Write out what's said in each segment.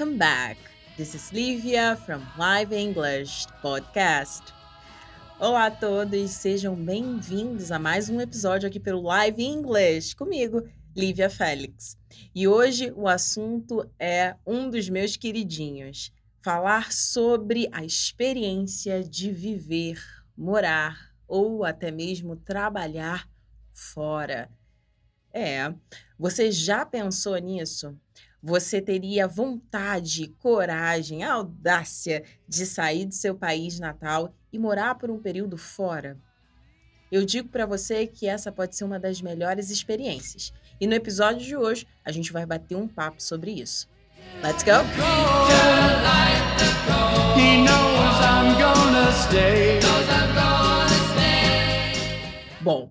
welcome back. This is Livia from Live English Podcast. Olá a todos, sejam bem-vindos a mais um episódio aqui pelo Live English comigo, Lívia Félix. E hoje o assunto é um dos meus queridinhos: falar sobre a experiência de viver, morar ou até mesmo trabalhar fora. É, você já pensou nisso? Você teria vontade, coragem, audácia de sair do seu país natal e morar por um período fora? Eu digo para você que essa pode ser uma das melhores experiências. E no episódio de hoje, a gente vai bater um papo sobre isso. Let's go! Bom,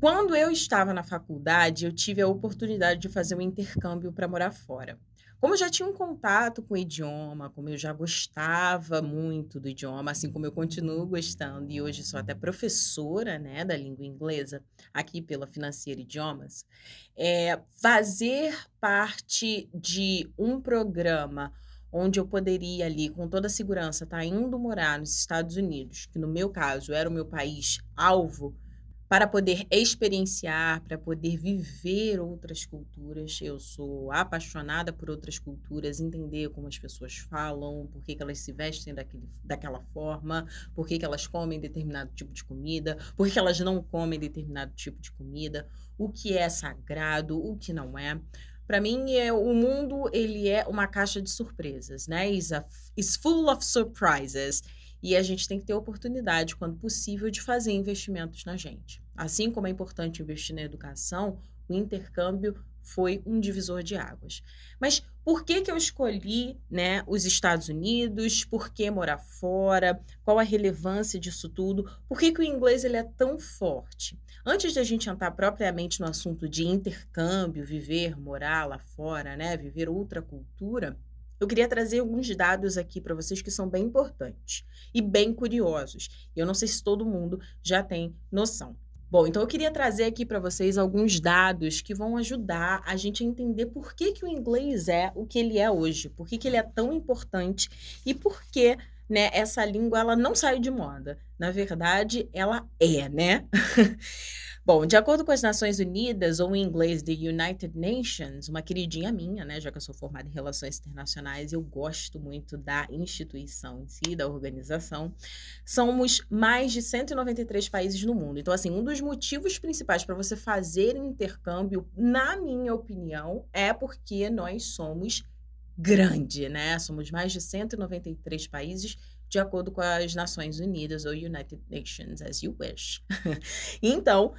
quando eu estava na faculdade, eu tive a oportunidade de fazer um intercâmbio para morar fora. Como eu já tinha um contato com o idioma, como eu já gostava muito do idioma, assim como eu continuo gostando e hoje sou até professora, né, da língua inglesa aqui pela Financeira Idiomas, é, fazer parte de um programa onde eu poderia ali, com toda a segurança, estar tá indo morar nos Estados Unidos, que no meu caso era o meu país alvo, para poder experienciar, para poder viver outras culturas. Eu sou apaixonada por outras culturas, entender como as pessoas falam, por que, que elas se vestem daquele, daquela forma, por que, que elas comem determinado tipo de comida, por que, que elas não comem determinado tipo de comida, o que é sagrado, o que não é. Para mim, é, o mundo ele é uma caixa de surpresas, né? It's, a, it's full of surprises. E a gente tem que ter oportunidade, quando possível, de fazer investimentos na gente. Assim como é importante investir na educação, o intercâmbio foi um divisor de águas. Mas por que, que eu escolhi né, os Estados Unidos? Por que morar fora? Qual a relevância disso tudo? Por que, que o inglês ele é tão forte? Antes de a gente entrar propriamente no assunto de intercâmbio, viver, morar lá fora, né, viver outra cultura, eu queria trazer alguns dados aqui para vocês que são bem importantes e bem curiosos. Eu não sei se todo mundo já tem noção. Bom, então eu queria trazer aqui para vocês alguns dados que vão ajudar a gente a entender por que, que o inglês é o que ele é hoje, por que, que ele é tão importante e por que né, essa língua ela não saiu de moda. Na verdade, ela é, né? Bom, de acordo com as Nações Unidas, ou em inglês The United Nations, uma queridinha minha, né, já que eu sou formada em Relações Internacionais, eu gosto muito da instituição em si, da organização, somos mais de 193 países no mundo. Então, assim, um dos motivos principais para você fazer intercâmbio, na minha opinião, é porque nós somos grande, né? Somos mais de 193 países de acordo com as Nações Unidas ou United Nations, as you wish. então,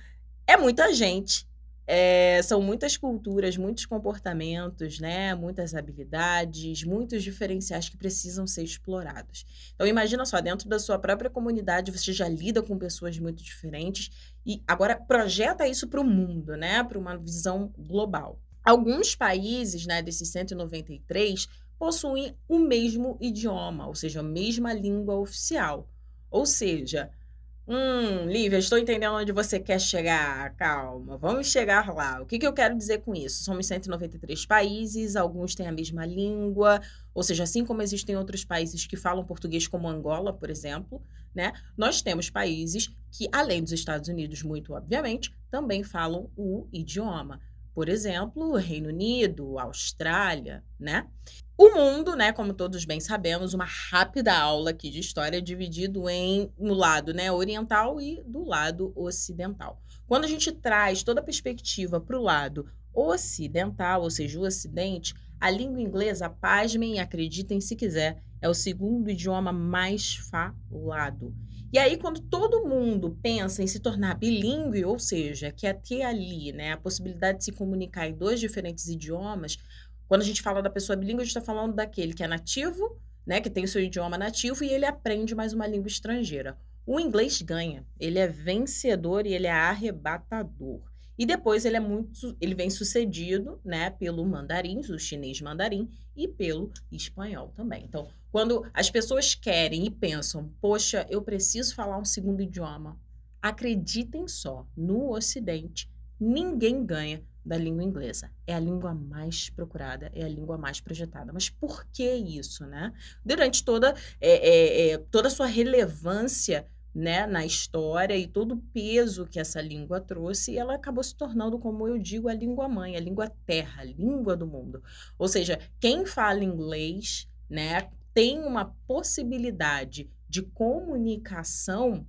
é muita gente. É, são muitas culturas, muitos comportamentos, né? Muitas habilidades, muitos diferenciais que precisam ser explorados. Então imagina só, dentro da sua própria comunidade você já lida com pessoas muito diferentes e agora projeta isso para o mundo, né? Para uma visão global. Alguns países, né, desses 193, possuem o mesmo idioma, ou seja, a mesma língua oficial. Ou seja, Hum, Lívia, estou entendendo onde você quer chegar. Calma, vamos chegar lá. O que, que eu quero dizer com isso? Somos 193 países, alguns têm a mesma língua, ou seja, assim como existem outros países que falam português, como Angola, por exemplo, né? Nós temos países que, além dos Estados Unidos, muito obviamente, também falam o idioma. Por exemplo, Reino Unido, Austrália, né? O mundo, né, como todos bem sabemos, uma rápida aula aqui de história dividido em no lado, né, oriental e do lado ocidental. Quando a gente traz toda a perspectiva para o lado ocidental, ou seja, o ocidente, a língua inglesa, pasmem e acreditem se quiser, é o segundo idioma mais falado. E aí, quando todo mundo pensa em se tornar bilíngue, ou seja, que é ter ali né, a possibilidade de se comunicar em dois diferentes idiomas, quando a gente fala da pessoa bilíngue, a gente está falando daquele que é nativo, né, que tem o seu idioma nativo e ele aprende mais uma língua estrangeira. O inglês ganha, ele é vencedor e ele é arrebatador. E depois ele é muito, ele vem sucedido, né, pelo mandarim, o chinês mandarim e pelo espanhol também. Então, quando as pessoas querem e pensam, poxa, eu preciso falar um segundo idioma, acreditem só, no Ocidente ninguém ganha da língua inglesa. É a língua mais procurada, é a língua mais projetada. Mas por que isso, né? Durante toda, é, é, é, toda a sua relevância né, na história e todo o peso que essa língua trouxe, ela acabou se tornando, como eu digo, a língua mãe, a língua terra, a língua do mundo. Ou seja, quem fala inglês, né, tem uma possibilidade de comunicação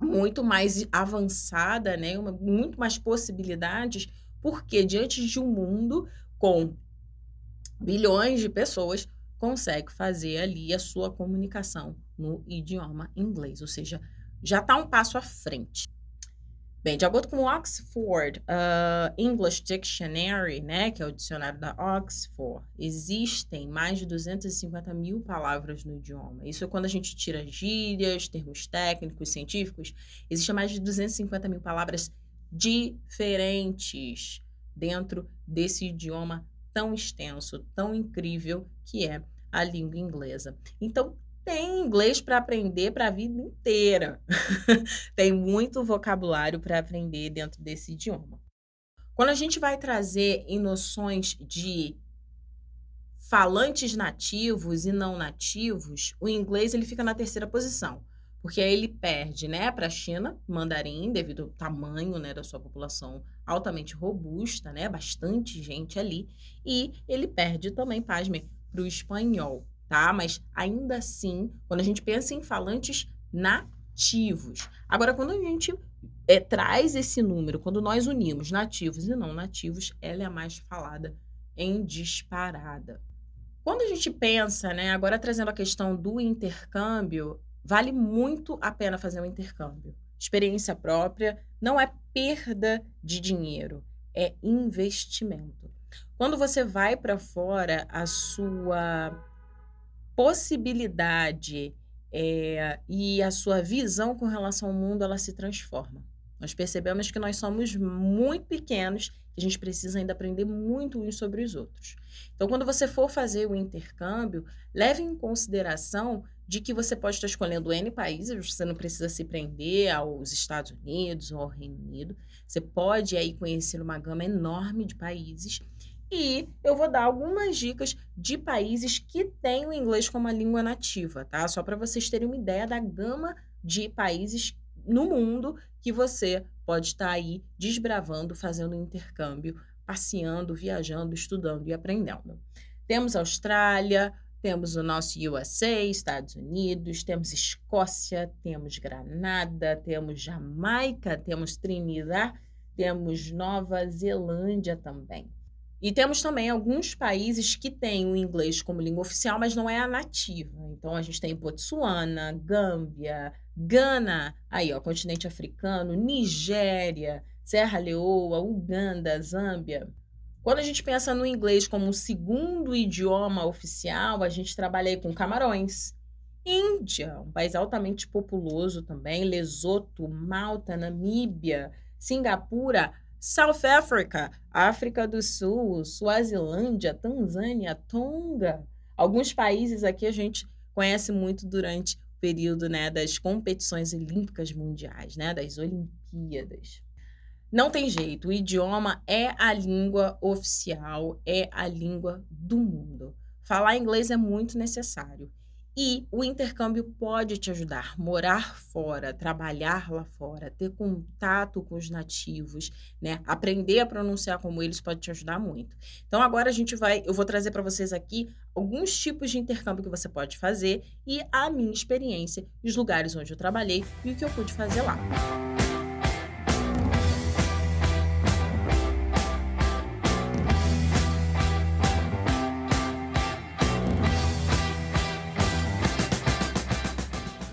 muito mais avançada, né, uma, muito mais possibilidades, porque diante de um mundo com bilhões de pessoas, consegue fazer ali a sua comunicação no idioma inglês, ou seja, já está um passo à frente. Bem, de acordo com o Oxford uh, English Dictionary, né, que é o dicionário da Oxford, existem mais de 250 mil palavras no idioma. Isso é quando a gente tira gírias, termos técnicos, científicos, existem mais de 250 mil palavras diferentes dentro desse idioma tão extenso, tão incrível que é a língua inglesa. Então, tem inglês para aprender para a vida inteira. tem muito vocabulário para aprender dentro desse idioma. Quando a gente vai trazer em noções de falantes nativos e não nativos, o inglês ele fica na terceira posição, porque ele perde, né, para a China, mandarim, devido ao tamanho, né, da sua população altamente robusta, né, bastante gente ali, e ele perde também, pasme, para o espanhol tá? Mas ainda assim, quando a gente pensa em falantes nativos. Agora, quando a gente é, traz esse número, quando nós unimos nativos e não nativos, ela é a mais falada em disparada. Quando a gente pensa, né, agora trazendo a questão do intercâmbio, vale muito a pena fazer um intercâmbio. Experiência própria não é perda de dinheiro, é investimento. Quando você vai para fora, a sua possibilidade é, e a sua visão com relação ao mundo ela se transforma. Nós percebemos que nós somos muito pequenos e a gente precisa ainda aprender muito uns sobre os outros. Então, quando você for fazer o intercâmbio, leve em consideração de que você pode estar escolhendo N países, você não precisa se prender aos Estados Unidos ou ao Reino Unido. Você pode aí conhecer uma gama enorme de países e eu vou dar algumas dicas de países que têm o inglês como a língua nativa, tá? Só para vocês terem uma ideia da gama de países no mundo que você pode estar aí desbravando, fazendo intercâmbio, passeando, viajando, estudando e aprendendo. Temos Austrália, temos o nosso USA, Estados Unidos, temos Escócia, temos Granada, temos Jamaica, temos Trinidad, temos Nova Zelândia também. E temos também alguns países que têm o inglês como língua oficial, mas não é a nativa. Então a gente tem Botsuana, Gâmbia, Gana, aí ó, continente africano, Nigéria, Serra Leoa, Uganda, Zâmbia. Quando a gente pensa no inglês como segundo idioma oficial, a gente trabalha aí com Camarões, Índia, um país altamente populoso também, Lesoto, Malta, Namíbia, Singapura, South Africa, África do Sul, Suazilândia, Tanzânia, Tonga. Alguns países aqui a gente conhece muito durante o período né, das competições olímpicas mundiais, né, das Olimpíadas. Não tem jeito, o idioma é a língua oficial, é a língua do mundo. Falar inglês é muito necessário. E o intercâmbio pode te ajudar. Morar fora, trabalhar lá fora, ter contato com os nativos, né? Aprender a pronunciar como eles pode te ajudar muito. Então agora a gente vai, eu vou trazer para vocês aqui alguns tipos de intercâmbio que você pode fazer e a minha experiência, os lugares onde eu trabalhei e o que eu pude fazer lá.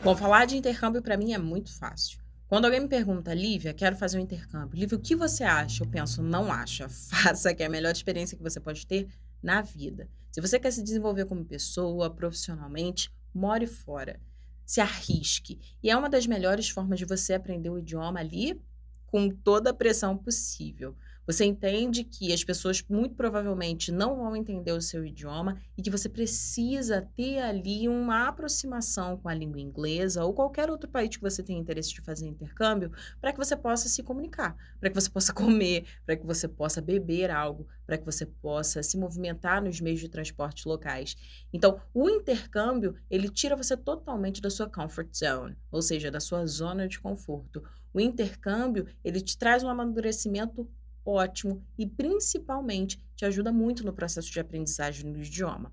Bom, falar de intercâmbio para mim é muito fácil. Quando alguém me pergunta, Lívia, quero fazer um intercâmbio. Lívia, o que você acha? Eu penso, não acha. Faça, que é a melhor experiência que você pode ter na vida. Se você quer se desenvolver como pessoa, profissionalmente, more fora. Se arrisque. E é uma das melhores formas de você aprender o idioma ali com toda a pressão possível. Você entende que as pessoas muito provavelmente não vão entender o seu idioma e que você precisa ter ali uma aproximação com a língua inglesa ou qualquer outro país que você tenha interesse de fazer intercâmbio para que você possa se comunicar, para que você possa comer, para que você possa beber algo, para que você possa se movimentar nos meios de transporte locais. Então, o intercâmbio, ele tira você totalmente da sua comfort zone, ou seja, da sua zona de conforto. O intercâmbio, ele te traz um amadurecimento ótimo e principalmente te ajuda muito no processo de aprendizagem do idioma.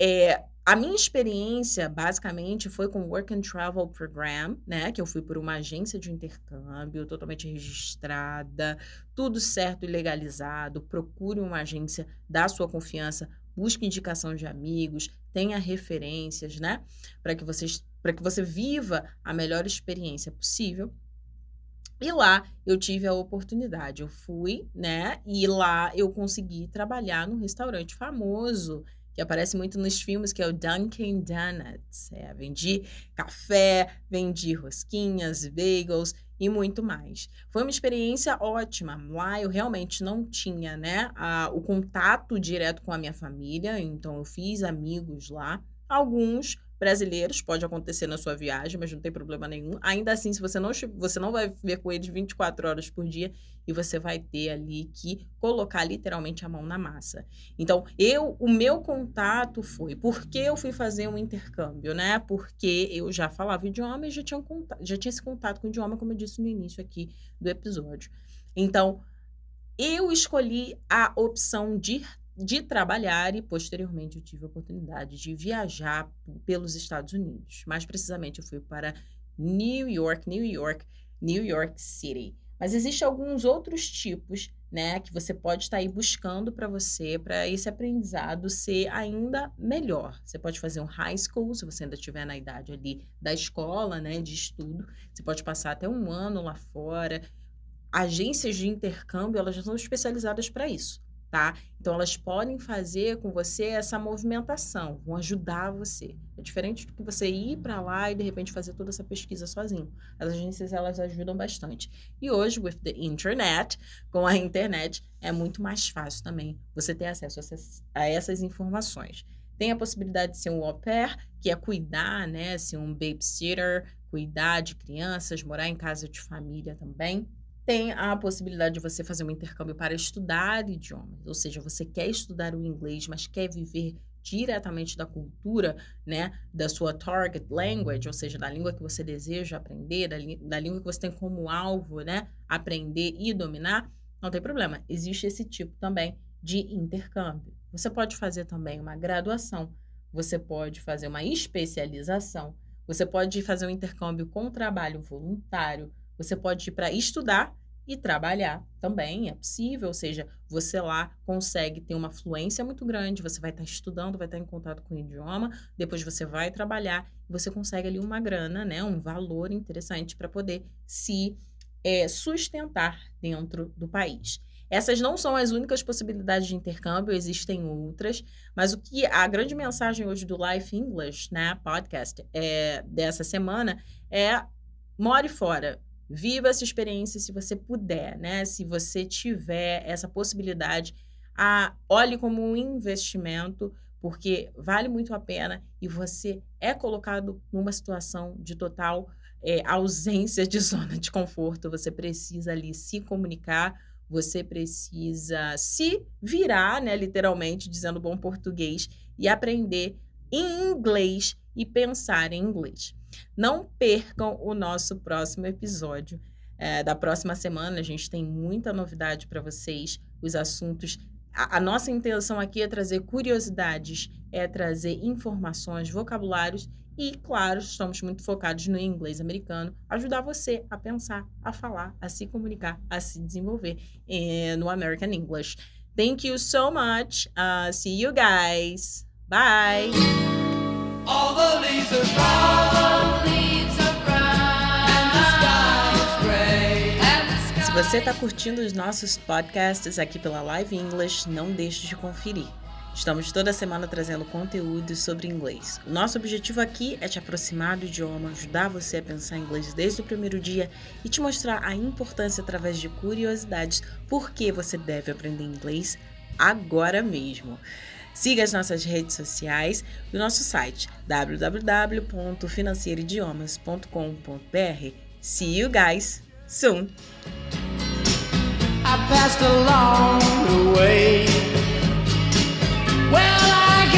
É, a minha experiência, basicamente, foi com o Work and Travel Program, né? Que eu fui por uma agência de intercâmbio, totalmente registrada, tudo certo e legalizado. Procure uma agência da sua confiança, busque indicação de amigos, tenha referências, né? Para que vocês para que você viva a melhor experiência possível e lá eu tive a oportunidade, eu fui, né? E lá eu consegui trabalhar num restaurante famoso que aparece muito nos filmes, que é o Dunkin' Donuts. É, vendi café, vendi rosquinhas, bagels e muito mais. Foi uma experiência ótima. Lá eu realmente não tinha, né, a, o contato direto com a minha família, então eu fiz amigos lá. Alguns brasileiros, pode acontecer na sua viagem, mas não tem problema nenhum. Ainda assim, se você não você não vai ver com eles 24 horas por dia e você vai ter ali que colocar literalmente a mão na massa. Então, eu o meu contato foi porque eu fui fazer um intercâmbio, né? Porque eu já falava idioma e já tinha contato, já tinha esse contato com o idioma, como eu disse no início aqui do episódio. Então, eu escolhi a opção de de trabalhar e posteriormente eu tive a oportunidade de viajar pelos Estados Unidos. Mais precisamente, eu fui para New York, New York, New York City. Mas existem alguns outros tipos, né, que você pode estar aí buscando para você, para esse aprendizado ser ainda melhor. Você pode fazer um high school, se você ainda estiver na idade ali da escola, né, de estudo. Você pode passar até um ano lá fora. Agências de intercâmbio, elas já são especializadas para isso tá? Então elas podem fazer com você essa movimentação, vão ajudar você. É diferente do que você ir para lá e de repente fazer toda essa pesquisa sozinho. As agências elas ajudam bastante. E hoje with the internet, com a internet é muito mais fácil também você ter acesso a essas, informações. Tem a possibilidade de ser um au pair, que é cuidar, né, ser um babysitter, cuidar de crianças, morar em casa de família também tem a possibilidade de você fazer um intercâmbio para estudar idiomas, ou seja, você quer estudar o inglês, mas quer viver diretamente da cultura, né, da sua target language, ou seja, da língua que você deseja aprender, da, da língua que você tem como alvo, né, aprender e dominar, não tem problema. Existe esse tipo também de intercâmbio. Você pode fazer também uma graduação, você pode fazer uma especialização, você pode fazer um intercâmbio com trabalho voluntário, você pode ir para estudar e trabalhar também, é possível, ou seja, você lá consegue ter uma fluência muito grande, você vai estar estudando, vai estar em contato com o idioma, depois você vai trabalhar e você consegue ali uma grana, né, um valor interessante para poder se é, sustentar dentro do país. Essas não são as únicas possibilidades de intercâmbio, existem outras, mas o que a grande mensagem hoje do Life English, né, podcast, é, dessa semana é more fora, Viva essa experiência se você puder, né? Se você tiver essa possibilidade, a, olhe como um investimento, porque vale muito a pena e você é colocado numa situação de total é, ausência de zona de conforto. Você precisa ali se comunicar, você precisa se virar, né? Literalmente, dizendo bom português, e aprender em inglês e pensar em inglês. Não percam o nosso próximo episódio. É, da próxima semana, a gente tem muita novidade para vocês. Os assuntos. A, nossa intenção aqui é trazer curiosidades, é trazer informações, vocabulários e, claro, estamos muito focados no inglês americano, ajudar você a pensar, a falar, a se comunicar, a se desenvolver eh, no American English. Thank you so much. Uh, see you guys. Bye. Se você está curtindo os nossos podcasts aqui pela Live English, não deixe de conferir. Estamos toda semana trazendo conteúdos sobre inglês. O nosso objetivo aqui é te aproximar do idioma, ajudar você a pensar inglês desde o primeiro dia e te mostrar a importância através de curiosidades por que você deve aprender inglês agora mesmo. Siga as nossas redes sociais e o nosso site www.financieridiomas.com.br See you guys soon! I passed way. Well, I